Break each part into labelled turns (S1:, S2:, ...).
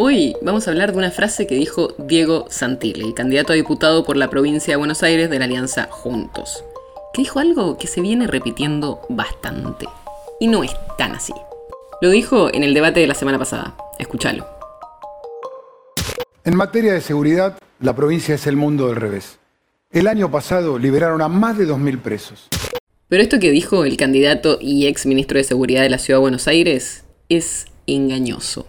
S1: Hoy vamos a hablar de una frase que dijo Diego Santilli, candidato a diputado por la provincia de Buenos Aires de la Alianza Juntos, que dijo algo que se viene repitiendo bastante. Y no es tan así. Lo dijo en el debate de la semana pasada. Escúchalo.
S2: En materia de seguridad, la provincia es el mundo del revés. El año pasado liberaron a más de 2.000 presos.
S1: Pero esto que dijo el candidato y ex ministro de Seguridad de la Ciudad de Buenos Aires es engañoso.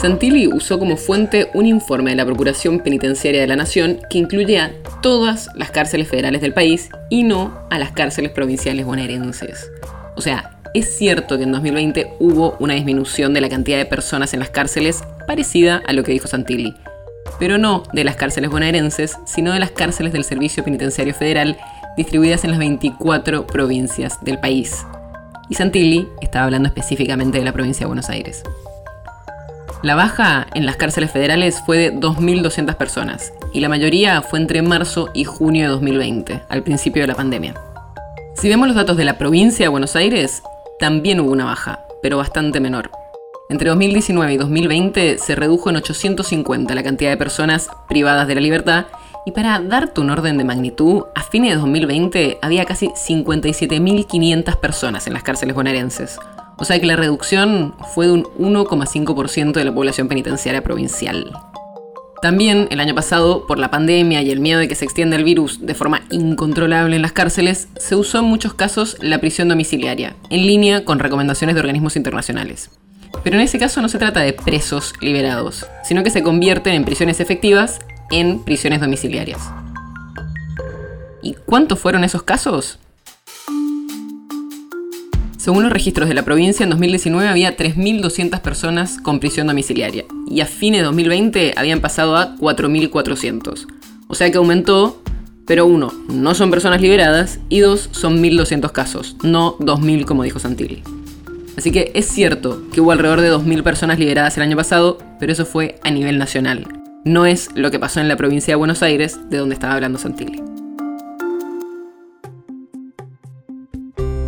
S1: Santilli usó como fuente un informe de la Procuración Penitenciaria de la Nación que incluye a todas las cárceles federales del país y no a las cárceles provinciales bonaerenses. O sea, es cierto que en 2020 hubo una disminución de la cantidad de personas en las cárceles parecida a lo que dijo Santilli, pero no de las cárceles bonaerenses, sino de las cárceles del Servicio Penitenciario Federal distribuidas en las 24 provincias del país. Y Santilli estaba hablando específicamente de la provincia de Buenos Aires. La baja en las cárceles federales fue de 2.200 personas y la mayoría fue entre marzo y junio de 2020, al principio de la pandemia. Si vemos los datos de la provincia de Buenos Aires, también hubo una baja, pero bastante menor. Entre 2019 y 2020 se redujo en 850 la cantidad de personas privadas de la libertad y para darte un orden de magnitud, a fines de 2020 había casi 57.500 personas en las cárceles bonaerenses, o sea que la reducción fue de un 1,5% de la población penitenciaria provincial. También el año pasado, por la pandemia y el miedo de que se extienda el virus de forma incontrolable en las cárceles, se usó en muchos casos la prisión domiciliaria, en línea con recomendaciones de organismos internacionales. Pero en ese caso no se trata de presos liberados, sino que se convierten en prisiones efectivas en prisiones domiciliarias. ¿Y cuántos fueron esos casos? Según los registros de la provincia, en 2019 había 3.200 personas con prisión domiciliaria y a fines de 2020 habían pasado a 4.400. O sea que aumentó, pero uno, no son personas liberadas y dos, son 1.200 casos, no 2.000 como dijo Santilli. Así que es cierto que hubo alrededor de 2.000 personas liberadas el año pasado, pero eso fue a nivel nacional. No es lo que pasó en la provincia de Buenos Aires, de donde estaba hablando Santilli.